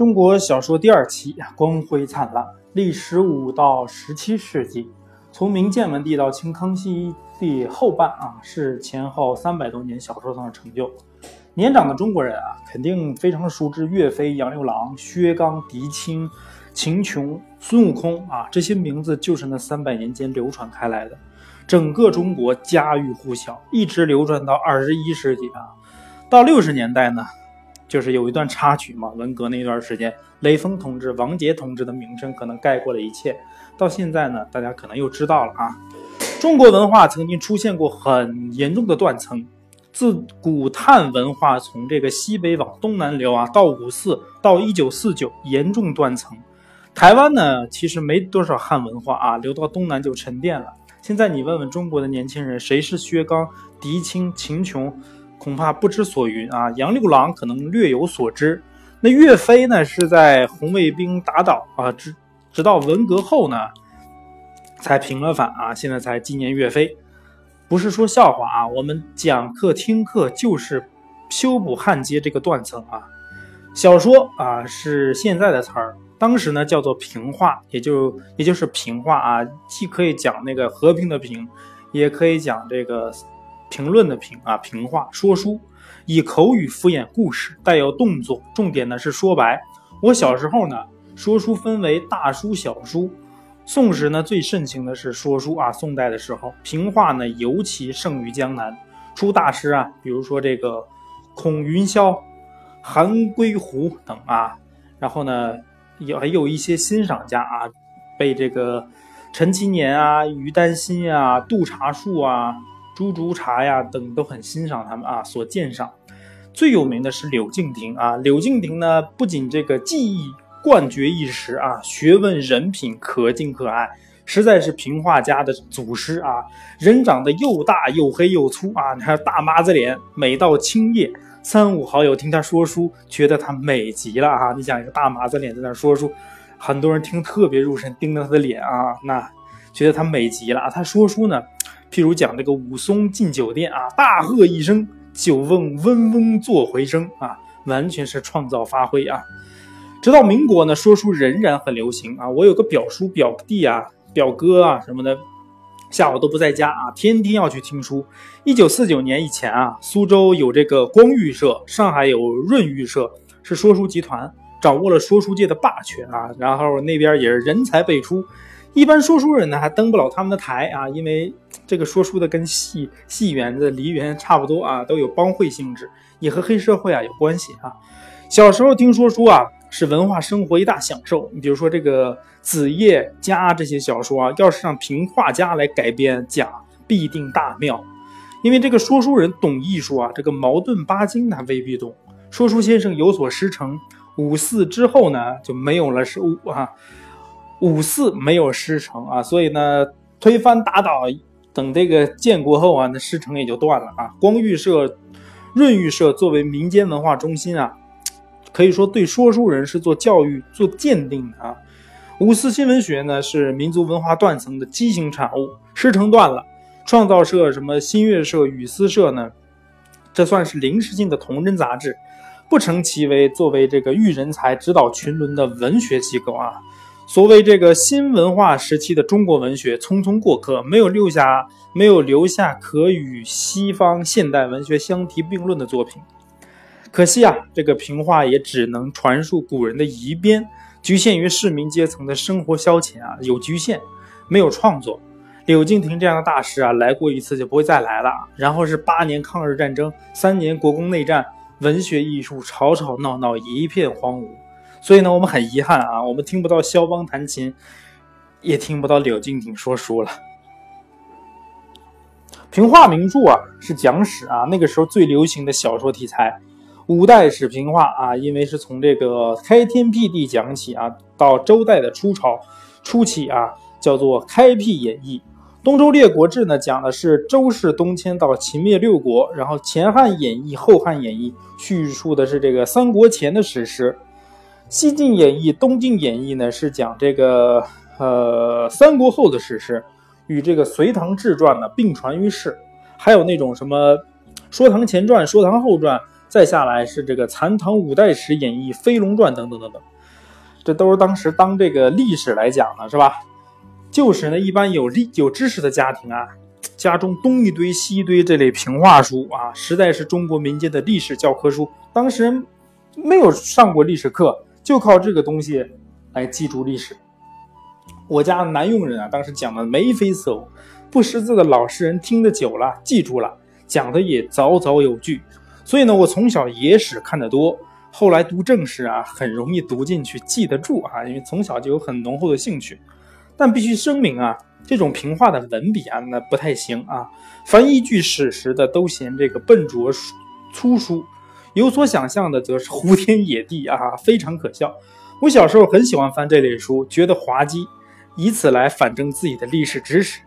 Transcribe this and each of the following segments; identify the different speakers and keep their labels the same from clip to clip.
Speaker 1: 中国小说第二期光辉灿烂，历时五到十七世纪，从明建文帝到清康熙帝后半啊，是前后三百多年小说上的成就。年长的中国人啊，肯定非常熟知岳飞、杨六郎、薛刚、狄青、秦琼、孙悟空啊，这些名字就是那三百年间流传开来的，整个中国家喻户晓，一直流传到二十一世纪啊。到六十年代呢？就是有一段插曲嘛，文革那段时间，雷锋同志、王杰同志的名声可能盖过了一切。到现在呢，大家可能又知道了啊，中国文化曾经出现过很严重的断层。自古汉文化从这个西北往东南流啊，到五四到一九四九严重断层。台湾呢，其实没多少汉文化啊，流到东南就沉淀了。现在你问问中国的年轻人，谁是薛刚、狄青、秦琼？恐怕不知所云啊！杨六郎可能略有所知。那岳飞呢？是在红卫兵打倒啊，直直到文革后呢，才平了反啊。现在才纪念岳飞，不是说笑话啊！我们讲课听课就是修补汉阶这个断层啊。小说啊是现在的词儿，当时呢叫做平话，也就也就是平话啊，既可以讲那个和平的平，也可以讲这个。评论的评啊，评话说书，以口语敷衍故事，带有动作，重点呢是说白。我小时候呢，说书分为大书小书，宋时呢最盛行的是说书啊，宋代的时候，评话呢尤其盛于江南，出大师啊，比如说这个孔云霄、韩归湖等啊，然后呢有还有一些欣赏家啊，被这个陈其年啊、于丹心啊、杜查树啊。朱竹茶呀等都很欣赏他们啊，所鉴赏最有名的是柳敬亭啊。柳敬亭呢，不仅这个技艺冠绝一时啊，学问人品可敬可爱，实在是评画家的祖师啊。人长得又大又黑又粗啊，还有大麻子脸。每到青夜，三五好友听他说书，觉得他美极了啊。你想一个大麻子脸在那说书，很多人听特别入神，盯着他的脸啊，那觉得他美极了啊。他说书呢。譬如讲这个武松进酒店啊，大喝一声，酒瓮嗡嗡作回声啊，完全是创造发挥啊。直到民国呢，说书仍然很流行啊。我有个表叔、表弟啊、表哥啊什么的，下午都不在家啊，天天要去听书。一九四九年以前啊，苏州有这个光裕社，上海有润裕社，是说书集团，掌握了说书界的霸权啊。然后那边也是人才辈出。一般说书人呢还登不了他们的台啊，因为这个说书的跟戏戏园子、梨园差不多啊，都有帮会性质，也和黑社会啊有关系啊。小时候听说书啊，是文化生活一大享受。你比如说这个《子夜家》这些小说啊，要是让评画家来改编讲，必定大妙。因为这个说书人懂艺术啊，这个矛盾八经他未必懂。说书先生有所师承，五四之后呢就没有了是五啊。五四没有师承啊，所以呢，推翻打倒，等这个建国后啊，那师承也就断了啊。光裕社、润裕社作为民间文化中心啊，可以说对说书人是做教育、做鉴定的啊。五四新闻学呢，是民族文化断层的畸形产物，师承断了。创造社、什么新月社、语丝社呢，这算是临时性的同人杂志，不成其为作为这个育人才、指导群伦的文学机构啊。所谓这个新文化时期的中国文学匆匆过客，没有留下没有留下可与西方现代文学相提并论的作品。可惜啊，这个评话也只能传述古人的遗编，局限于市民阶层的生活消遣啊，有局限，没有创作。柳敬亭这样的大师啊，来过一次就不会再来了。然后是八年抗日战争，三年国共内战，文学艺术吵吵闹闹，一片荒芜。所以呢，我们很遗憾啊，我们听不到肖邦弹琴，也听不到柳敬亭说书了。评话名著啊，是讲史啊，那个时候最流行的小说题材。五代史评话啊，因为是从这个开天辟地讲起啊，到周代的初朝初期啊，叫做开辟演义。东周列国志呢，讲的是周氏东迁到秦灭六国，然后前汉演义、后汉演义叙述的是这个三国前的史实。西晋演义、东晋演义呢，是讲这个呃三国后的史诗，与这个隋唐志传呢并传于世。还有那种什么说唐前传、说唐后传、再下来是这个《残唐五代史演义》《飞龙传》等等等等，这都是当时当这个历史来讲的，是吧？旧时呢，一般有历有知识的家庭啊，家中东一堆西一堆这类评话书啊，实在是中国民间的历史教科书。当时没有上过历史课，就靠这个东西来记住历史。我家南用人啊，当时讲的眉飞色舞，不识字的老实人听得久了，记住了，讲的也凿凿有据。所以呢，我从小野史看得多，后来读正史啊，很容易读进去，记得住啊，因为从小就有很浓厚的兴趣。但必须声明啊，这种评话的文笔啊，那不太行啊。凡依据史实的，都嫌这个笨拙粗疏；有所想象的，则是胡天野地啊，非常可笑。我小时候很喜欢翻这类书，觉得滑稽，以此来反证自己的历史知识。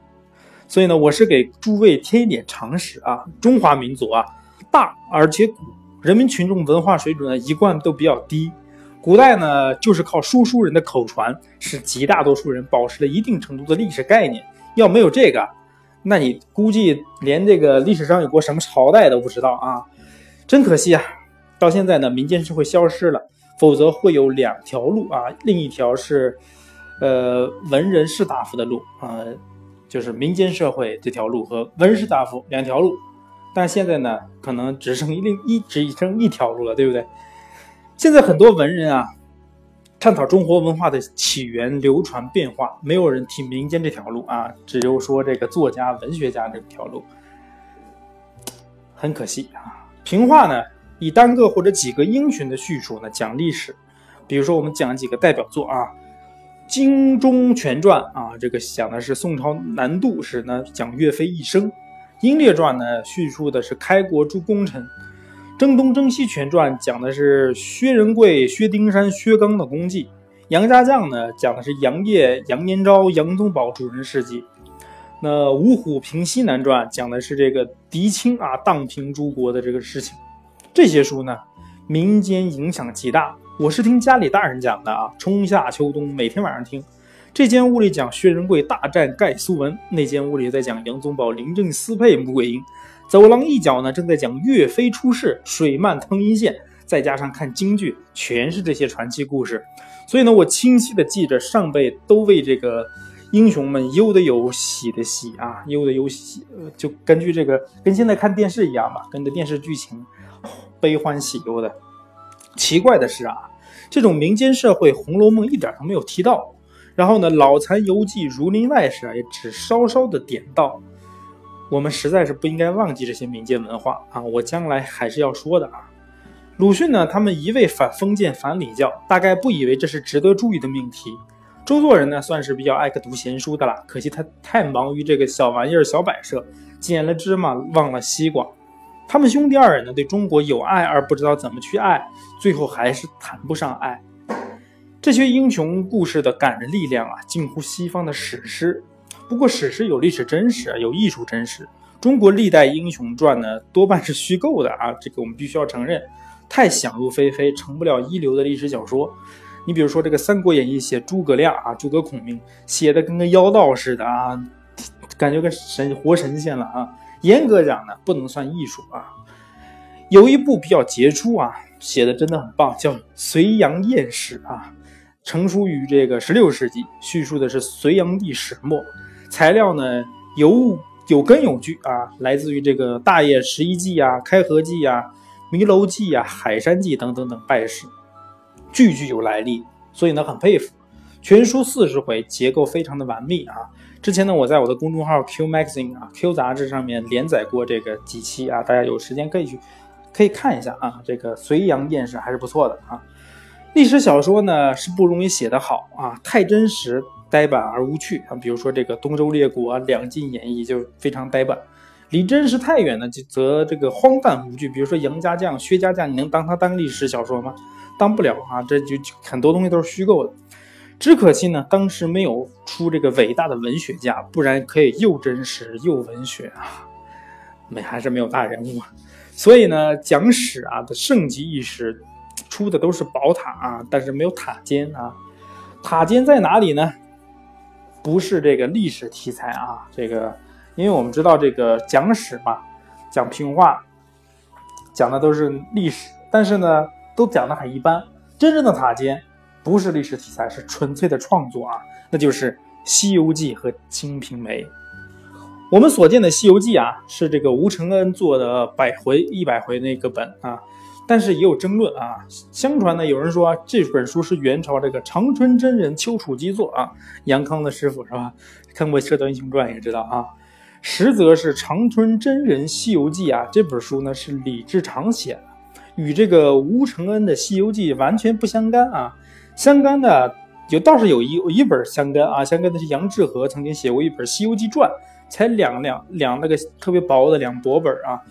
Speaker 1: 所以呢，我是给诸位添一点常识啊。中华民族啊。大而且古，人民群众文化水准呢一贯都比较低。古代呢，就是靠说书人的口传，使极大多数人保持了一定程度的历史概念。要没有这个，那你估计连这个历史上有过什么朝代都不知道啊！真可惜啊！到现在呢，民间社会消失了，否则会有两条路啊，另一条是，呃，文人士大夫的路啊，就是民间社会这条路和文士大夫两条路。但现在呢，可能只剩一另一只剩一条路了，对不对？现在很多文人啊，探讨中国文化的起源、流传、变化，没有人提民间这条路啊，只有说这个作家、文学家这条路，很可惜啊。平话呢，以单个或者几个英雄的叙述呢讲历史，比如说我们讲几个代表作啊，《精忠全传》啊，这个讲的是宋朝南渡时呢讲岳飞一生。《英烈传》呢，叙述的是开国诸功臣；《征东征西全传》讲的是薛仁贵、薛丁山、薛刚的功绩；《杨家将》呢，讲的是杨业、杨延昭、杨宗保主人事迹。那《五虎平西南传》讲的是这个狄青啊荡平诸国的这个事情。这些书呢，民间影响极大。我是听家里大人讲的啊，春夏秋冬每天晚上听。这间屋里讲薛仁贵大战盖苏文，那间屋里在讲杨宗保临阵撕配穆桂英，走廊一角呢正在讲岳飞出世，水漫汤阴县，再加上看京剧，全是这些传奇故事。所以呢，我清晰的记着上辈都为这个英雄们忧的有喜的喜啊，忧的有喜，就根据这个跟现在看电视一样嘛，跟着电视剧情悲欢喜忧的。奇怪的是啊，这种民间社会《红楼梦》一点都没有提到。然后呢，《老残游记》《儒林外史》啊，也只稍稍的点到。我们实在是不应该忘记这些民间文化啊！我将来还是要说的啊。鲁迅呢，他们一味反封建、反礼教，大概不以为这是值得注意的命题。周作人呢，算是比较爱读闲书的了，可惜他太忙于这个小玩意儿、小摆设，捡了芝麻忘了西瓜。他们兄弟二人呢，对中国有爱而不知道怎么去爱，最后还是谈不上爱。这些英雄故事的感人力量啊，近乎西方的史诗。不过，史诗有历史真实，有艺术真实。中国历代英雄传呢，多半是虚构的啊，这个我们必须要承认。太想入非非，成不了一流的历史小说。你比如说这个《三国演义》写诸葛亮啊，诸葛孔明写的跟个妖道似的啊，感觉跟神活神仙了啊。严格讲呢，不能算艺术啊。有一部比较杰出啊，写的真的很棒，叫《隋炀艳史》啊。成书于这个十六世纪，叙述的是隋炀帝始末，材料呢有有根有据啊，来自于这个《大业十一记》啊，《开河记》啊，《弥楼记》啊，《海山记》等等等拜史，句句有来历，所以呢很佩服。全书四十回，结构非常的完密啊。之前呢我在我的公众号 Q Magazine 啊，Q 杂志上面连载过这个几期啊，大家有时间可以去可以看一下啊，这个隋炀艳史还是不错的啊。历史小说呢是不容易写得好啊，太真实、呆板而无趣啊。比如说这个《东周列国》《两晋演义》就非常呆板，离真实太远呢，就则这个荒诞无趣。比如说杨家将、薛家将，你能当他当历史小说吗？当不了啊，这就很多东西都是虚构的。只可惜呢，当时没有出这个伟大的文学家，不然可以又真实又文学啊。没还是没有大人物，所以呢，讲史啊的盛极一时。出的都是宝塔啊，但是没有塔尖啊。塔尖在哪里呢？不是这个历史题材啊，这个，因为我们知道这个讲史嘛，讲评话，讲的都是历史，但是呢，都讲的很一般。真正的塔尖不是历史题材，是纯粹的创作啊，那就是《西游记》和《金瓶梅》。我们所见的《西游记》啊，是这个吴承恩做的百回、一百回那个本啊，但是也有争论啊。相传呢，有人说这本书是元朝这个长春真人丘处机作啊，杨康的师傅是吧？看过《射雕英雄传》也知道啊。实则是长春真人《西游记》啊，这本书呢是李志长写的，与这个吴承恩的《西游记》完全不相干啊。相干的有倒是有一一本相干啊，相干的是杨志和曾经写过一本《西游记传》。才两两两那个特别薄的两薄本啊，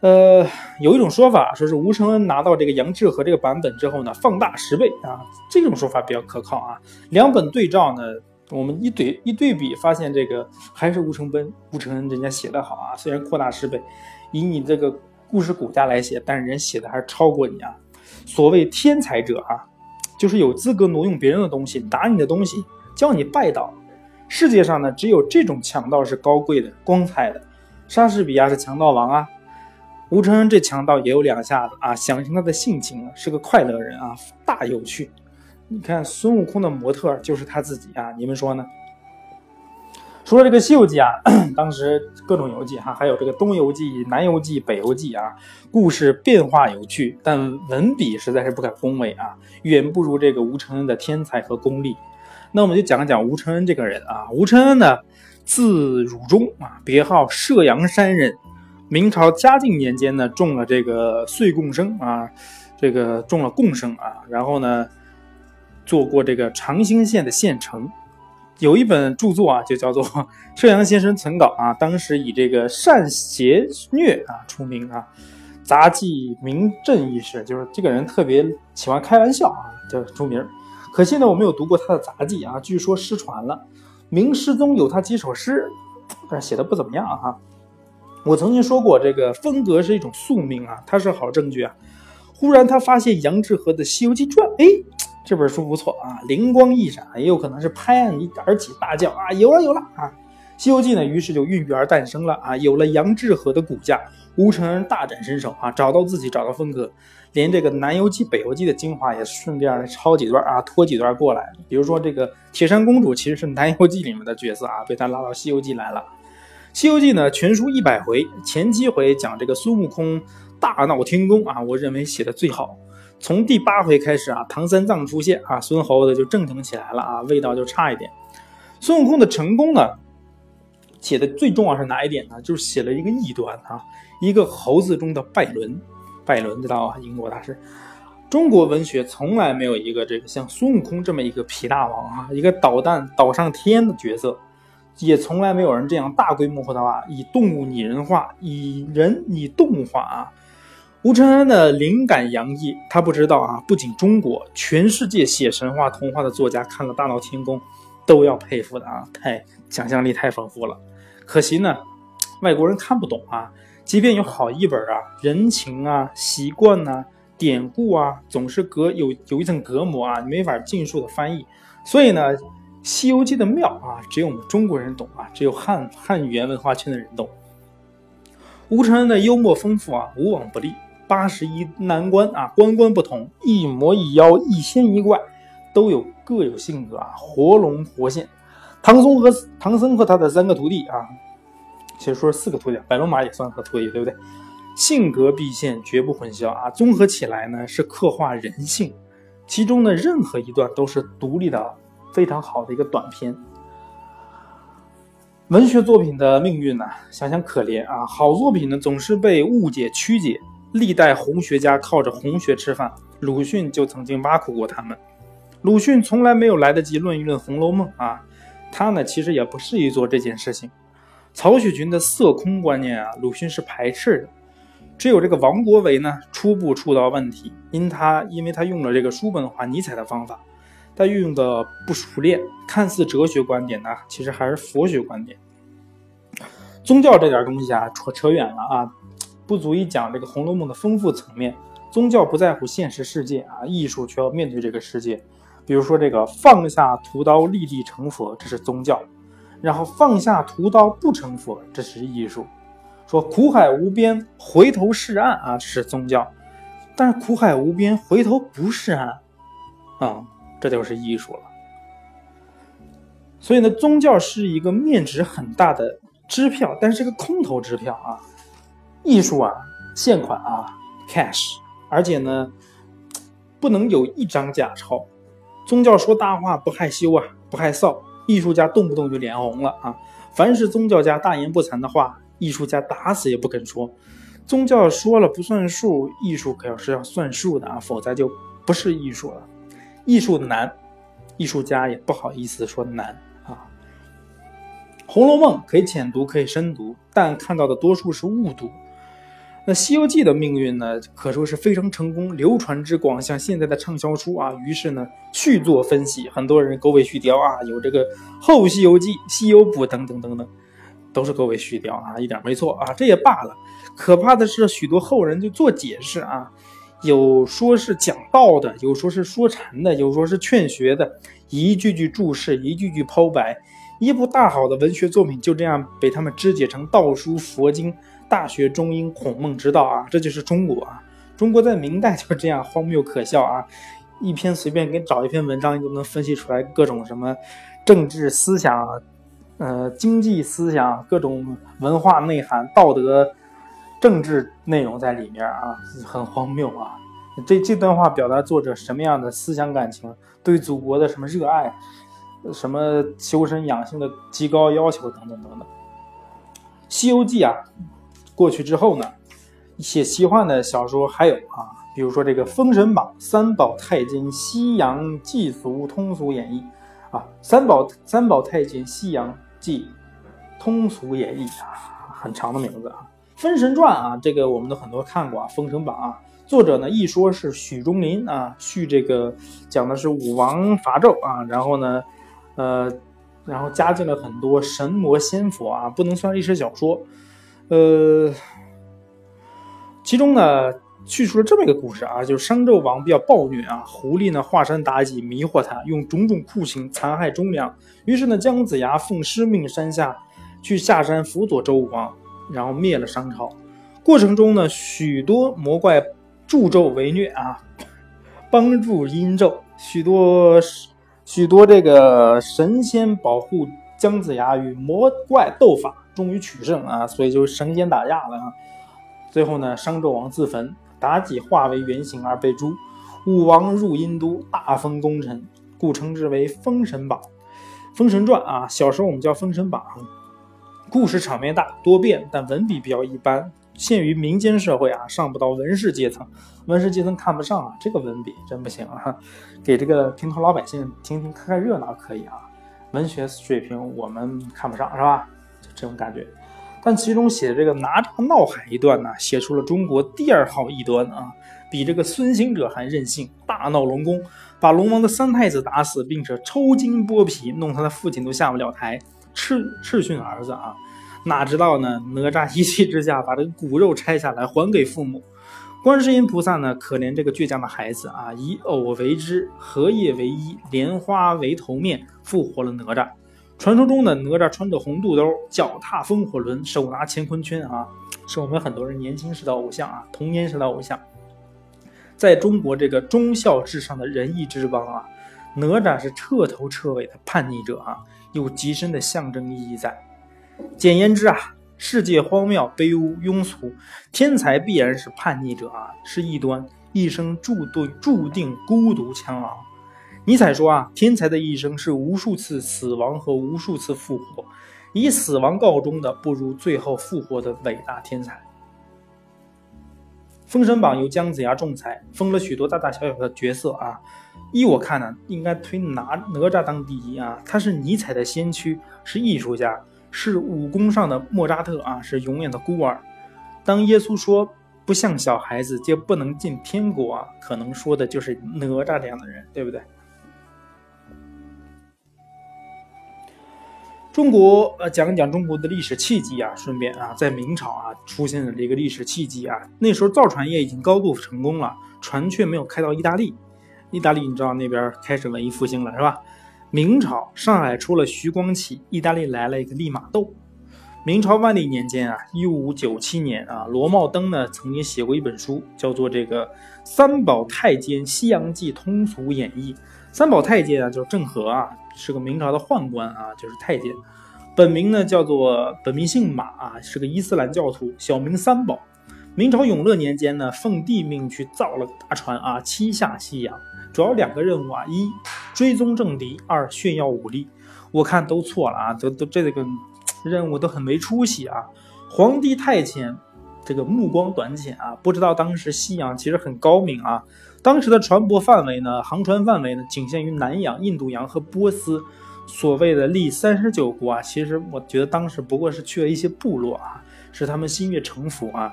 Speaker 1: 呃，有一种说法说是吴承恩拿到这个杨志和这个版本之后呢，放大十倍啊，这种说法比较可靠啊。两本对照呢，我们一对一对比，发现这个还是吴承恩吴承恩人家写的好啊，虽然扩大十倍，以你这个故事骨架来写，但是人写的还是超过你啊。所谓天才者啊，就是有资格挪用别人的东西，打你的东西，教你拜倒。世界上呢，只有这种强盗是高贵的、光彩的。莎士比亚是强盗王啊，吴承恩这强盗也有两下子啊。想想他的性情，是个快乐人啊，大有趣。你看孙悟空的模特就是他自己啊，你们说呢？除了这个《西游记》啊，当时各种游记哈，还有这个《东游记》《南游记》《北游记》啊，故事变化有趣，但文笔实在是不敢恭维啊，远不如这个吴承恩的天才和功力。那我们就讲讲吴承恩这个人啊。吴承恩呢，字汝忠啊，别号射阳山人。明朝嘉靖年间呢，中了这个岁贡生啊，这个中了贡生啊。然后呢，做过这个长兴县的县丞，有一本著作啊，就叫做《射阳先生存稿》啊。当时以这个善邪虐啊出名啊，杂技名震一时，就是这个人特别喜欢开玩笑啊，就出名。可惜呢，我没有读过他的杂技啊，据说失传了。明诗中有他几首诗，但写的不怎么样啊。我曾经说过，这个风格是一种宿命啊，它是好证据啊。忽然他发现杨志和的《西游记传》，哎，这本书不错啊，灵光一闪，也有可能是拍案而起，大叫啊，有了有了啊！《西游记》呢，于是就孕育而诞生了啊，有了杨志和的骨架，吴承恩大展身手啊，找到自己，找到风格。连这个《南游记》《北游记》的精华也顺便抄几段啊，拖几段过来。比如说这个铁扇公主其实是《南游记》里面的角色啊，被他拉到《西游记》来了。《西游记》呢，全书一百回，前七回讲这个孙悟空大闹天宫啊，我认为写的最好。从第八回开始啊，唐三藏出现啊，孙猴子就正经起来了啊，味道就差一点。孙悟空的成功呢，写的最重要是哪一点呢？就是写了一个异端啊，一个猴子中的拜伦。拜伦知道吧，英国大师。中国文学从来没有一个这个像孙悟空这么一个皮大王啊，一个导弹导上天的角色，也从来没有人这样大规模化的话，以动物拟人化，以人拟动物化啊。吴承恩的灵感洋溢，他不知道啊，不仅中国，全世界写神话童话的作家看了《大闹天宫》，都要佩服的啊，太想象力太丰富了。可惜呢，外国人看不懂啊。即便有好译本啊，人情啊、习惯呐、典故啊，总是隔有有一层隔膜啊，没法尽数的翻译。所以呢，《西游记》的妙啊，只有我们中国人懂啊，只有汉汉语言文化圈的人懂。吴承恩的幽默丰富啊，无往不利。八十一难关啊，关关不同，一魔一妖，一仙一怪，都有各有性格啊，活龙活现。唐僧和唐僧和他的三个徒弟啊。其实说四个徒弟，白龙马也算个徒弟，对不对？性格毕现，绝不混淆啊！综合起来呢，是刻画人性，其中的任何一段都是独立的，非常好的一个短片。文学作品的命运呢，想想可怜啊！好作品呢，总是被误解曲解。历代红学家靠着红学吃饭，鲁迅就曾经挖苦过他们。鲁迅从来没有来得及论一论《红楼梦》啊，他呢，其实也不适宜做这件事情。曹雪芹的色空观念啊，鲁迅是排斥的。只有这个王国维呢，初步触到问题，因他因为他用了这个叔本华、尼采的方法，但运用的不熟练，看似哲学观点呢，其实还是佛学观点。宗教这点东西啊，扯扯远了啊，不足以讲这个《红楼梦》的丰富层面。宗教不在乎现实世界啊，艺术却要面对这个世界。比如说这个放下屠刀，立地成佛，这是宗教。然后放下屠刀不成佛，这是艺术。说苦海无边，回头是岸啊，这是宗教。但是苦海无边，回头不是岸啊，这就是艺术了。所以呢，宗教是一个面值很大的支票，但是个空头支票啊。艺术啊，现款啊，cash，而且呢，不能有一张假钞。宗教说大话不害羞啊，不害臊。艺术家动不动就脸红了啊。凡是宗教家大言不惭的话，艺术家打死也不肯说。宗教说了不算数，艺术可要是要算数的啊，否则就不是艺术了。艺术难，艺术家也不好意思说难啊。《红楼梦》可以浅读，可以深读，但看到的多数是误读。那《西游记》的命运呢，可说是非常成功，流传之广，像现在的畅销书啊。于是呢，续作分析，很多人狗尾续貂啊，有这个《后西游记》《西游补》等等等等，都是狗尾续貂啊，一点没错啊。这也罢了，可怕的是许多后人就做解释啊，有说是讲道的，有说是说禅的，有说是劝学的，一句句注释，一句句剖白，一部大好的文学作品就这样被他们肢解成道书、佛经。大学中英孔孟之道啊，这就是中国啊！中国在明代就这样荒谬可笑啊！一篇随便给找一篇文章，就能分析出来各种什么政治思想、呃经济思想、各种文化内涵、道德、政治内容在里面啊，很荒谬啊！这这段话表达作者什么样的思想感情，对祖国的什么热爱，什么修身养性的极高要求等等等等，《西游记》啊。过去之后呢，写奇幻的小说还有啊，比如说这个《封神榜》《三宝太监西洋记俗通俗演义》啊，《三宝三宝太监西洋记通俗演义》啊，很长的名字啊，《封神传》啊，这个我们都很多看过啊，《封神榜》啊，作者呢一说是许忠林啊，续这个讲的是武王伐纣啊，然后呢，呃，然后加进了很多神魔仙佛啊，不能算历史小说。呃，其中呢叙述了这么一个故事啊，就是商纣王比较暴虐啊，狐狸呢化身妲己迷惑他，用种种酷刑残害忠良。于是呢，姜子牙奉师命山下去下山辅佐周武王，然后灭了商朝。过程中呢，许多魔怪助纣为虐啊，帮助殷纣，许多许多这个神仙保护姜子牙与魔怪斗法。终于取胜啊，所以就神仙打架了啊。最后呢，商纣王自焚，妲己化为原形而被诛。武王入殷都，大封功臣，故称之为《封神榜》《封神传》啊。小时候我们叫《封神榜》，故事场面大多变，但文笔比较一般，限于民间社会啊，上不到文士阶层。文士阶层看不上啊，这个文笔真不行啊。给这个平头老百姓听听看看热闹可以啊，文学水平我们看不上是吧？这种感觉，但其中写这个哪吒闹海一段呢，写出了中国第二号异端啊，比这个孙行者还任性，大闹龙宫，把龙王的三太子打死，并且抽筋剥皮，弄他的父亲都下不了台，斥斥训儿子啊，哪知道呢？哪吒一气之下把这个骨肉拆下来还给父母，观世音菩萨呢，可怜这个倔强的孩子啊，以藕为枝，荷叶为衣，莲花为头面，复活了哪吒。传说中的哪吒穿着红肚兜，脚踏风火轮，手拿乾坤圈啊，是我们很多人年轻时的偶像啊，童年时的偶像。在中国这个忠孝至上的仁义之邦啊，哪吒是彻头彻尾的叛逆者啊，有极深的象征意义在。简言之啊，世界荒谬、卑污、庸俗，天才必然是叛逆者啊，是异端，一生注定注定孤独苍老。尼采说啊，天才的一生是无数次死亡和无数次复活，以死亡告终的不如最后复活的伟大天才。《封神榜》由姜子牙仲裁，封了许多大大小小的角色啊。依我看呢，应该推哪哪吒当第一啊。他是尼采的先驱，是艺术家，是武功上的莫扎特啊，是永远的孤儿。当耶稣说不像小孩子就不能进天国啊，可能说的就是哪吒这样的人，对不对？中国呃，讲一讲中国的历史契机啊，顺便啊，在明朝啊出现了这个历史契机啊，那时候造船业已经高度成功了，船却没有开到意大利。意大利你知道那边开始文艺复兴了是吧？明朝上海出了徐光启，意大利来了一个利玛窦。明朝万历年间啊，一五九七年啊，罗茂登呢曾经写过一本书，叫做这个《三宝太监西洋记通俗演义》。三宝太监啊，就是郑和啊，是个明朝的宦官啊，就是太监。本名呢叫做本名姓马啊，是个伊斯兰教徒，小名三宝。明朝永乐年间呢，奉帝命去造了个大船啊，七下西洋，主要两个任务啊：一追踪政敌，二炫耀武力。我看都错了啊，都都这个。任务都很没出息啊！皇帝太监这个目光短浅啊，不知道当时西洋其实很高明啊。当时的船舶范围呢，航船范围呢，仅限于南洋、印度洋和波斯。所谓的历三十九国啊，其实我觉得当时不过是去了一些部落啊，是他们心悦诚服啊。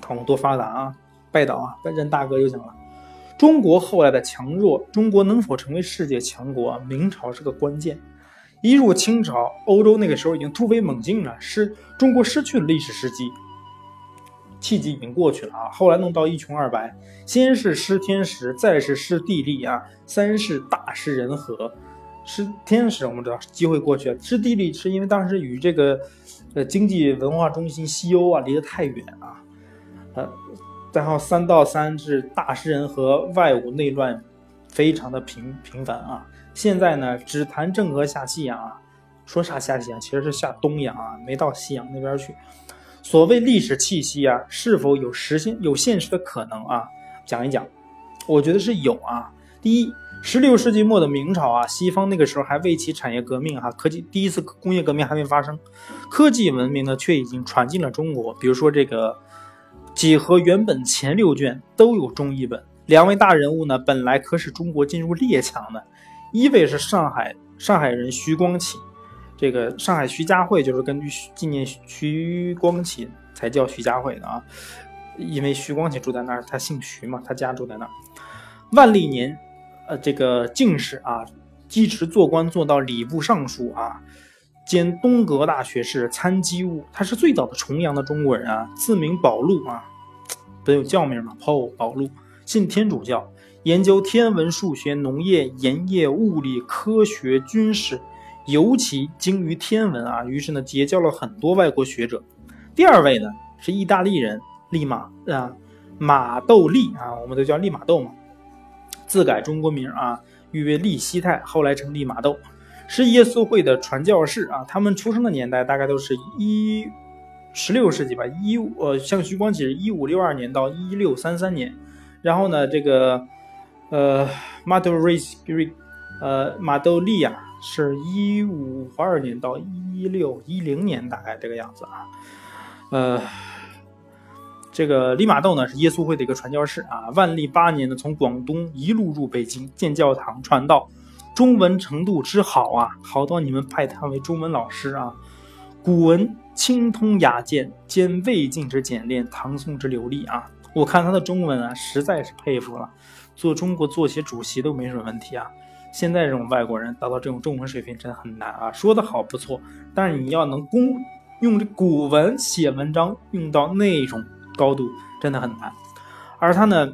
Speaker 1: 看我多发达啊！拜倒啊！拜任大哥就行了，中国后来的强弱，中国能否成为世界强国，明朝是个关键。一入清朝，欧洲那个时候已经突飞猛进了，是中国失去了历史时机，契机已经过去了啊。后来弄到一穷二白，先是失天时，再是失地利啊，三是大失人和。失天时我们知道机会过去了，失地利是因为当时与这个呃经济文化中心西欧啊离得太远啊，呃，然后三到三是大失人和，外侮内乱，非常的频频繁啊。现在呢，只谈郑和下西洋啊，说啥下西洋，其实是下东洋啊，没到西洋那边去。所谓历史气息啊，是否有实现、有现实的可能啊？讲一讲，我觉得是有啊。第一，十六世纪末的明朝啊，西方那个时候还未起产业革命哈，科技第一次工业革命还没发生，科技文明呢却已经传进了中国。比如说这个几何原本前六卷都有中译本，两位大人物呢，本来可使中国进入列强的。一位是上海上海人徐光启，这个上海徐家汇就是根据纪念徐光启才叫徐家汇的啊，因为徐光启住在那儿，他姓徐嘛，他家住在那儿。万历年，呃，这个进士啊，积职做官做到礼部尚书啊，兼东阁大学士、参机务，他是最早的重阳的中国人啊，字名宝禄啊，不有教名嘛，Paul 宝禄，信天主教。研究天文、数学、农业、盐业、物理、科学、军事，尤其精于天文啊。于是呢，结交了很多外国学者。第二位呢是意大利人利马啊，马窦利啊，我们都叫利玛窦嘛，自改中国名啊，誉为利希泰，后来称利马窦，是耶稣会的传教士啊。他们出生的年代大概都是一十六世纪吧，一呃，像徐光启是一五六二年到一六三三年，然后呢，这个。呃，马窦瑞斯，呃，马豆利亚是一五二年到一六一零年，大概这个样子啊。呃，这个利玛窦呢是耶稣会的一个传教士啊。万历八年呢，从广东一路入北京建教堂传道，中文程度之好啊，好到你们拜他为中文老师啊。古文清通雅健，兼魏晋之简练，唐宋之流利啊。我看他的中文啊，实在是佩服了。做中国作协主席都没什么问题啊！现在这种外国人达到这种中文水平真的很难啊！说的好不错，但是你要能公用这古文写文章，用到那种高度真的很难。而他呢，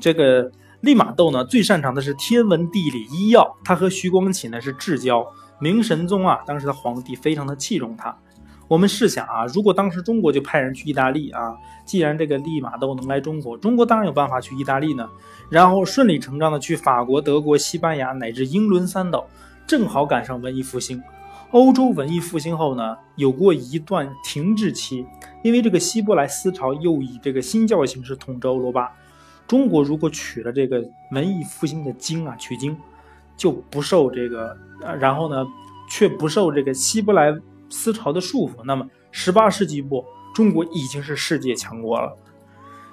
Speaker 1: 这个利玛窦呢，最擅长的是天文地理医药。他和徐光启呢是至交，明神宗啊，当时的皇帝非常的器重他。我们试想啊，如果当时中国就派人去意大利啊，既然这个利玛窦能来中国，中国当然有办法去意大利呢，然后顺理成章的去法国、德国、西班牙乃至英伦三岛，正好赶上文艺复兴。欧洲文艺复兴后呢，有过一段停滞期，因为这个希伯来思潮又以这个新教形式统治欧罗巴。中国如果取了这个文艺复兴的经啊，取经，就不受这个，然后呢，却不受这个希伯来。思潮的束缚，那么十八世纪末，中国已经是世界强国了。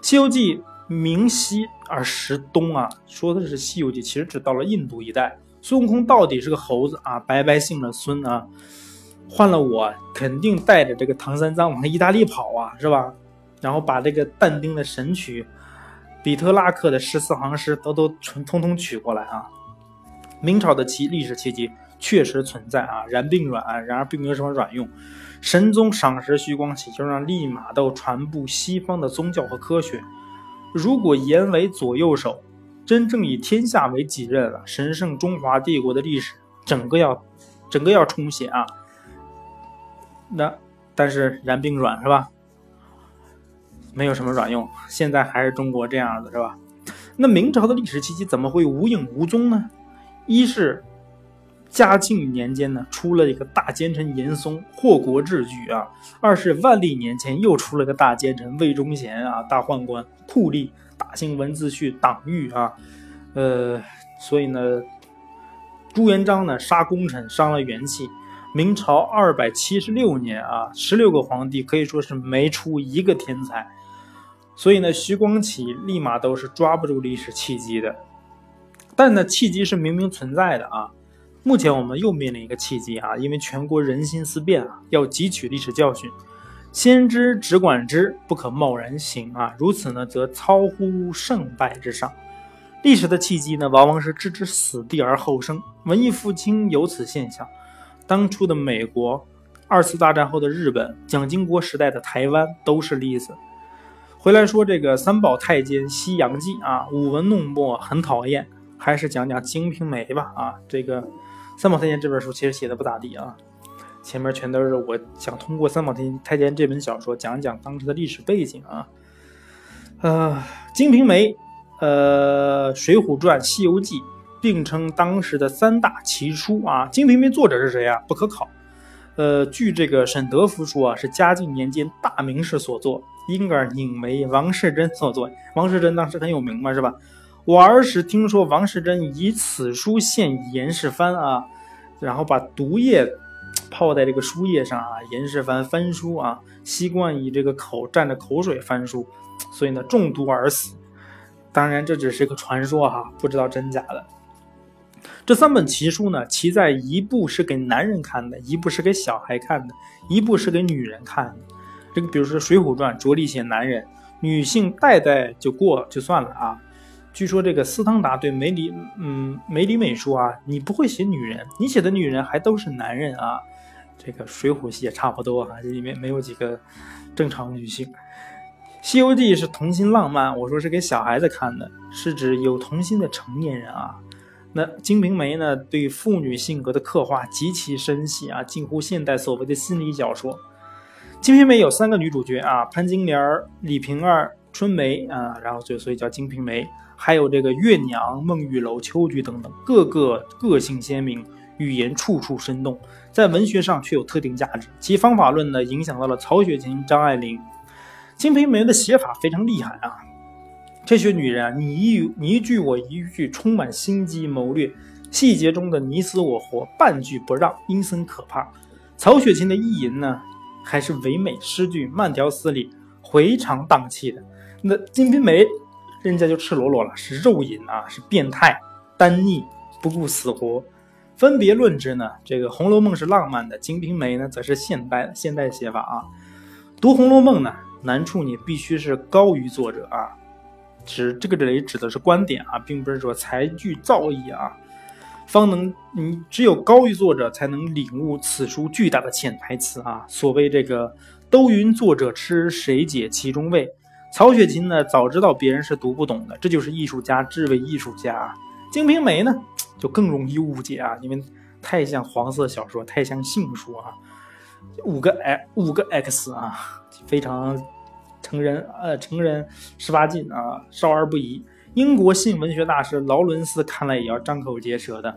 Speaker 1: 《西游记》明西而时东啊，说的是《西游记》，其实只到了印度一带。孙悟空到底是个猴子啊，白白姓了孙啊。换了我，肯定带着这个唐三藏往意大利跑啊，是吧？然后把这个但丁的神曲、比特拉克的十四行诗都都通通取过来啊。明朝的奇历史奇迹。确实存在啊，然并卵，然而并没有什么卵用。神宗赏识徐光启，就让利玛窦传布西方的宗教和科学。如果言为左右手，真正以天下为己任了，神圣中华帝国的历史整个要整个要重写啊。那但是然并卵是吧？没有什么卵用。现在还是中国这样的是吧？那明朝的历史气息怎么会无影无踪呢？一是嘉靖年间呢出了一个大奸臣严嵩祸国治举啊；二是万历年前又出了个大奸臣魏忠贤啊，大宦官酷吏大兴文字狱党狱啊。呃，所以呢，朱元璋呢杀功臣伤了元气。明朝二百七十六年啊，十六个皇帝可以说是没出一个天才，所以呢，徐光启立马都是抓不住历史契机的。但呢，契机是明明存在的啊。目前我们又面临一个契机啊，因为全国人心思变啊，要汲取历史教训。先知只管知，不可贸然行啊。如此呢，则操乎胜败之上。历史的契机呢，往往是置之死地而后生。文艺复兴有此现象。当初的美国，二次大战后的日本，蒋经国时代的台湾都是例子。回来说这个三宝太监西洋记啊，舞文弄墨很讨厌，还是讲讲《金瓶梅》吧啊。这个三宝太监这本书其实写的不咋地啊，前面全都是我想通过三宝太太监这本小说讲讲当时的历史背景啊。呃，《金瓶梅》、呃，《水浒传》、《西游记》。并称当时的三大奇书啊，《金瓶梅》作者是谁啊？不可考。呃，据这个沈德福说啊，是嘉靖年间大名士所作，因而引为王世贞所作。王世贞当时很有名嘛，是吧？我儿时听说王世贞以此书献严世蕃啊，然后把毒液泡在这个书页上啊，严世蕃翻书啊，习惯以这个口蘸着口水翻书，所以呢中毒而死。当然这只是个传说哈，不知道真假的。这三本奇书呢，其在一部是给男人看的，一部是给小孩看的，一部是给女人看的。这个比如说《水浒传》，着力写男人，女性代代就过就算了啊。据说这个斯汤达对梅里，嗯，梅里美说啊，你不会写女人，你写的女人还都是男人啊。这个《水浒》戏也差不多啊，这里面没有几个正常女性。《西游记》是童心浪漫，我说是给小孩子看的，是指有童心的成年人啊。那《金瓶梅》呢？对妇女性格的刻画极其深细啊，近乎现代所谓的心理小说。《金瓶梅》有三个女主角啊，潘金莲、李瓶儿、春梅啊，然后就所以叫《金瓶梅》。还有这个月娘、孟玉楼、秋菊等等，个个个性鲜明，语言处处生动，在文学上却有特定价值。其方法论呢，影响到了曹雪芹、张爱玲。《金瓶梅》的写法非常厉害啊。这些女人啊，你一你一句我一句，充满心机谋略，细节中的你死我活，半句不让，阴森可怕。曹雪芹的意淫呢，还是唯美诗句，慢条斯理，回肠荡气的。那《金瓶梅》，人家就赤裸裸了，是肉淫啊，是变态，单逆，不顾死活。分别论之呢，这个《红楼梦》是浪漫的，《金瓶梅》呢，则是现代现代写法啊。读《红楼梦》呢，难处你必须是高于作者啊。指这个这里指的是观点啊，并不是说才具造诣啊，方能你只有高于作者才能领悟此书巨大的潜台词啊。所谓这个都云作者痴，谁解其中味？曹雪芹呢，早知道别人是读不懂的，这就是艺术家智为艺术家。金瓶梅呢，就更容易误解啊，因为太像黄色小说，太像性书啊，五个 X 五个 X 啊，非常。成人，呃，成人十八禁啊，少儿不宜。英国性文学大师劳伦斯看来也要张口结舌的。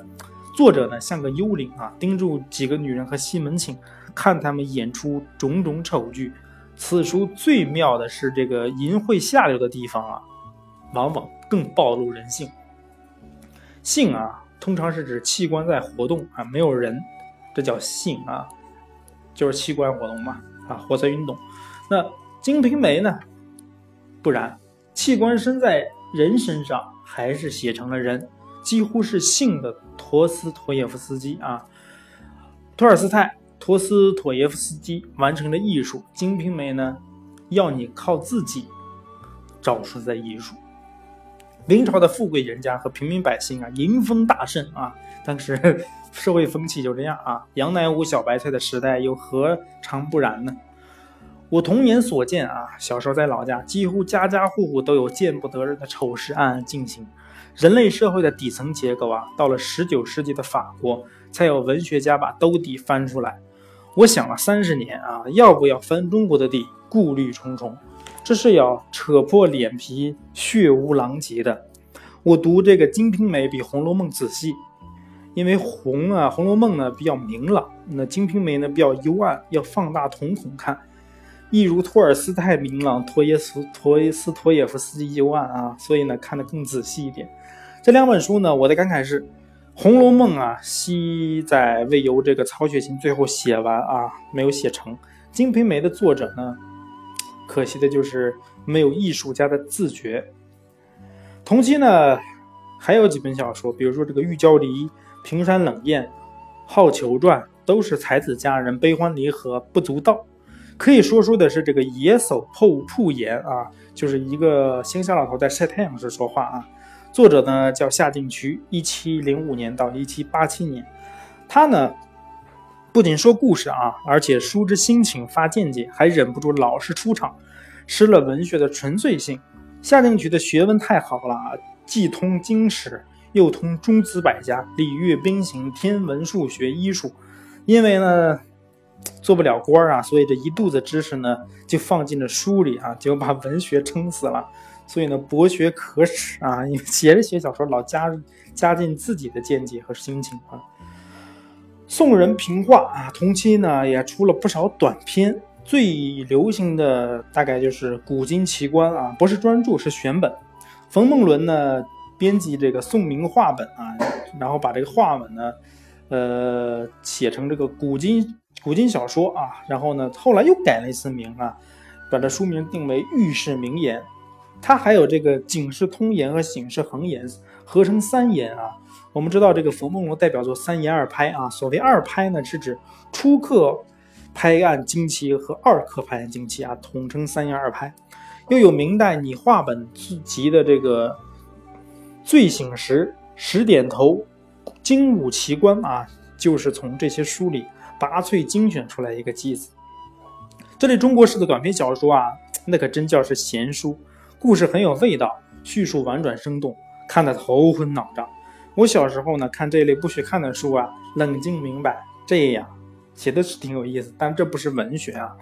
Speaker 1: 作者呢像个幽灵啊，盯住几个女人和西门庆，看他们演出种种丑剧。此书最妙的是这个淫秽下流的地方啊，往往更暴露人性。性啊，通常是指器官在活动啊，没有人，这叫性啊，就是器官活动嘛啊，活塞运动。那。《金瓶梅》呢？不然，器官生在人身上，还是写成了人，几乎是性的陀思妥耶夫斯基啊，托尔斯泰、陀思妥耶夫斯基完成了艺术，《金瓶梅》呢，要你靠自己找出在艺术。明朝的富贵人家和平民百姓啊，迎风大盛啊，当时 社会风气就这样啊，杨乃武小白菜的时代又何尝不然呢？我童年所见啊，小时候在老家，几乎家家户户都有见不得人的丑事暗暗进行。人类社会的底层结构啊，到了十九世纪的法国，才有文学家把兜底翻出来。我想了三十年啊，要不要翻中国的地，顾虑重重，这是要扯破脸皮、血污狼藉的。我读这个《金瓶梅》比《红楼梦》仔细，因为红啊，《红楼梦》呢比较明朗，那《金瓶梅》呢比较幽暗，要放大瞳孔看。一如托尔斯泰明朗，托耶斯托耶斯托耶夫斯基幽暗啊，所以呢看得更仔细一点。这两本书呢，我的感慨是。《红楼梦》啊，惜在未由这个曹雪芹最后写完啊，没有写成。《金瓶梅》的作者呢，可惜的就是没有艺术家的自觉。同期呢，还有几本小说，比如说这个《玉娇梨》《平山冷艳》《好逑传》，都是才子佳人，悲欢离合不足道。可以说说的是这个野叟铺铺言啊，就是一个乡下老头在晒太阳时说话啊。作者呢叫夏定渠，一七零五年到一七八七年，他呢不仅说故事啊，而且抒之心情，发见解，还忍不住老是出场，失了文学的纯粹性。夏定渠的学问太好了，既通经史，又通诸子百家，礼乐兵刑、天文数学、医术。因为呢做不了官啊，所以这一肚子知识呢就放进了书里啊，就把文学撑死了。所以呢，博学可耻啊！因为写着写小说，老加加进自己的见解和心情啊。宋人评话啊，同期呢也出了不少短篇，最流行的大概就是《古今奇观》啊，不是专著，是选本。冯梦伦呢编辑这个宋明话本啊，然后把这个话本呢，呃，写成这个古今古今小说啊，然后呢后来又改了一次名啊，把这书名定为《御世名言》。它还有这个《警世通言》和《警世恒言》合成三言啊。我们知道这个冯梦龙代表作三言二拍啊。所谓二拍呢，是指初刻拍案惊奇和二刻拍案惊奇啊，统称三言二拍。又有明代拟话本集的这个《醉醒时》《十点头》《精武奇观》啊，就是从这些书里拔萃精选出来一个集子。这类中国式的短篇小说啊，那可真叫是闲书。故事很有味道，叙述婉转生动，看得头昏脑胀。我小时候呢，看这类不许看的书啊，冷静明白，这样写的是挺有意思，但这不是文学啊。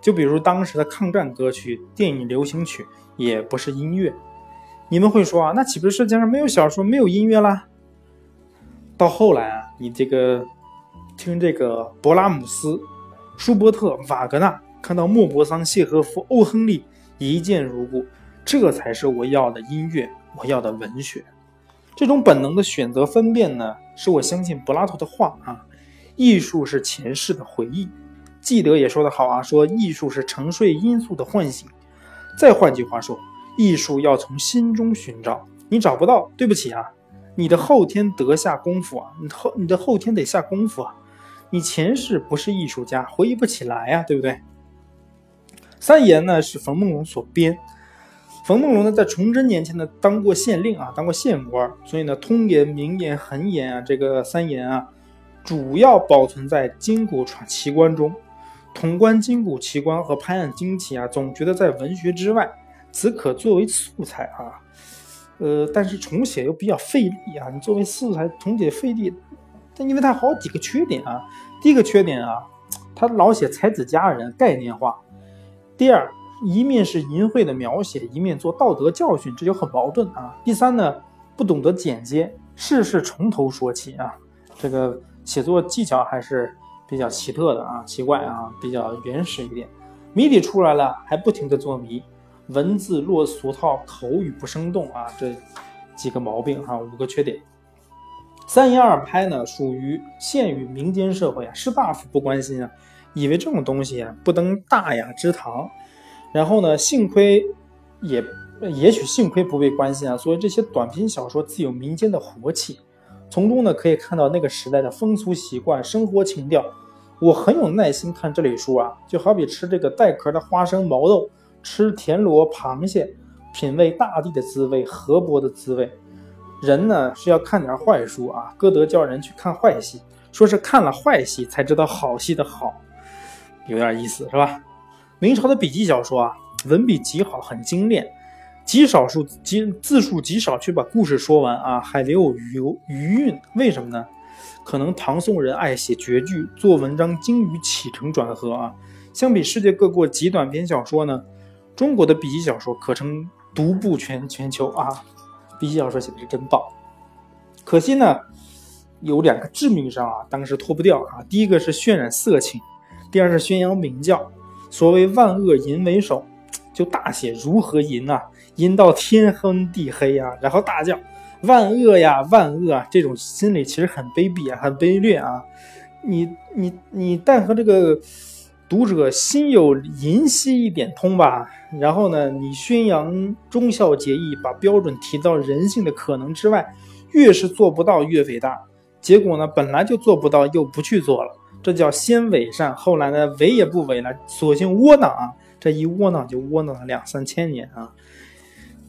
Speaker 1: 就比如当时的抗战歌曲、电影流行曲，也不是音乐。你们会说啊，那岂不是世界上没有小说、没有音乐啦？到后来啊，你这个听这个勃拉姆斯、舒伯特、瓦格纳，看到莫泊桑、谢赫夫、欧亨利，一见如故。这才是我要的音乐，我要的文学。这种本能的选择分辨呢，是我相信柏拉图的话啊。艺术是前世的回忆。记得也说得好啊，说艺术是沉睡因素的唤醒。再换句话说，艺术要从心中寻找，你找不到，对不起啊，你的后天得下功夫啊，你后你的后天得下功夫啊，你前世不是艺术家，回忆不起来呀，对不对？三言呢是冯梦龙所编。冯梦龙呢，在崇祯年间呢，当过县令啊，当过县官，所以呢，通言、明言、恒言啊，这个三言啊，主要保存在金谷传奇观中。统观金谷奇观和拍案惊奇啊，总觉得在文学之外，只可作为素材啊。呃，但是重写又比较费力啊，你作为素材重写费力，但因为它好几个缺点啊。第一个缺点啊，他老写才子佳人概念化。第二。一面是淫秽的描写，一面做道德教训，这就很矛盾啊。第三呢，不懂得简洁，事事从头说起啊。这个写作技巧还是比较奇特的啊，奇怪啊，比较原始一点。谜底出来了，还不停的做谜，文字落俗套，口语不生动啊，这几个毛病啊，五个缺点。三言二拍呢，属于限于民间社会啊，士大夫不关心啊，以为这种东西啊不登大雅之堂。然后呢？幸亏，也也许幸亏不被关心啊，所以这些短篇小说自有民间的活气，从中呢可以看到那个时代的风俗习惯、生活情调。我很有耐心看这类书啊，就好比吃这个带壳的花生毛豆，吃田螺螃蟹，品味大地的滋味、河伯的滋味。人呢是要看点坏书啊，歌德叫人去看坏戏，说是看了坏戏才知道好戏的好，有点意思是吧？明朝的笔记小说啊，文笔极好，很精炼，极少数极字数极少，却把故事说完啊，还留有余余韵。为什么呢？可能唐宋人爱写绝句，做文章精于起承转合啊。相比世界各国极短篇小说呢，中国的笔记小说可称独步全全球啊！笔记小说写的是真棒。可惜呢，有两个致命伤啊，当时脱不掉啊。第一个是渲染色情，第二是宣扬明教。所谓万恶淫为首，就大写如何淫啊，淫到天昏地黑啊，然后大叫万恶呀万恶啊，这种心理其实很卑鄙啊，很卑劣啊。你你你，但和这个。读者心有灵犀一点通吧，然后呢，你宣扬忠孝节义，把标准提到人性的可能之外，越是做不到越伟大。结果呢，本来就做不到，又不去做了，这叫先伪善，后来呢，伪也不伪了，索性窝囊啊！这一窝囊就窝囊了两三千年啊，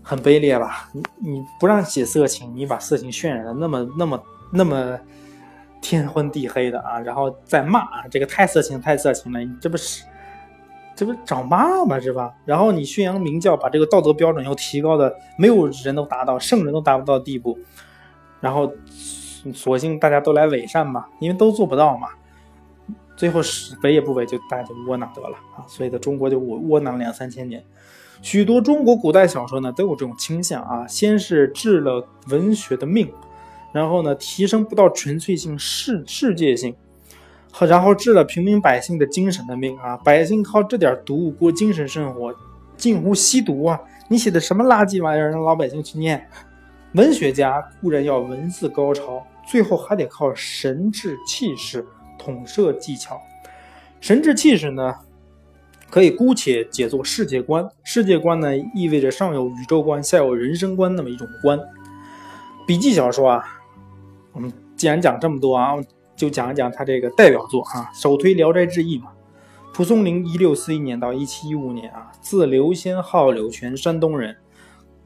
Speaker 1: 很卑劣吧？你你不让写色情，你把色情渲染的那么那么那么。天昏地黑的啊，然后再骂啊，这个太色情，太色情了，你这不是，这不找骂吗？是吧？然后你宣扬明教，把这个道德标准又提高的没有人都达到，圣人都达不到地步，然后索性大家都来伪善嘛，因为都做不到嘛，最后是肥也不肥，就大家就窝囊得了啊，所以在中国就窝窝囊两三千年，许多中国古代小说呢都有这种倾向啊，先是治了文学的命。然后呢，提升不到纯粹性、世世界性，和然后治了平民百姓的精神的命啊！百姓靠这点毒物过精神生活，近乎吸毒啊！你写的什么垃圾玩意儿，让老百姓去念？文学家固然要文字高超，最后还得靠神志气势、统摄技巧。神志气势呢，可以姑且解作世界观。世界观呢，意味着上有宇宙观，下有人生观那么一种观。笔记小说啊。我们既然讲这么多啊，就讲一讲他这个代表作啊，首推《聊斋志异》嘛。蒲松龄一六四一年到一七一五年啊，字刘仙，号柳泉，山东人。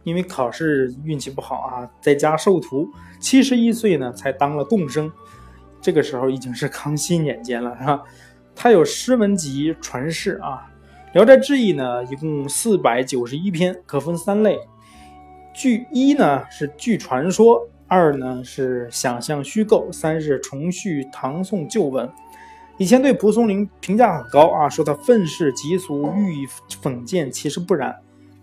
Speaker 1: 因为考试运气不好啊，在家受徒，七十一岁呢才当了贡生。这个时候已经是康熙年间了，是吧？他有诗文集传世啊，《聊斋志异》呢一共四百九十一篇，可分三类。据一呢是据传说。二呢是想象虚构，三是重续唐宋旧闻。以前对蒲松龄评价很高啊，说他愤世嫉俗，欲以讽谏。其实不然，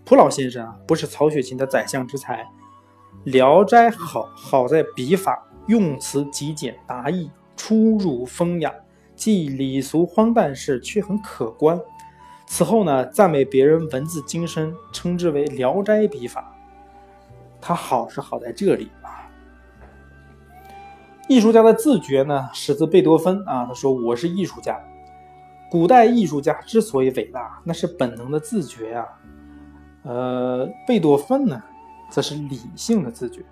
Speaker 1: 蒲老先生啊不是曹雪芹的宰相之才，《聊斋》好好在笔法，用词极简达意，出入风雅，既礼俗荒诞事，却很可观。此后呢，赞美别人文字精深，称之为《聊斋》笔法。他好是好在这里啊。艺术家的自觉呢，始自贝多芬啊。他说：“我是艺术家。”古代艺术家之所以伟大，那是本能的自觉啊。呃，贝多芬呢，则是理性的自觉。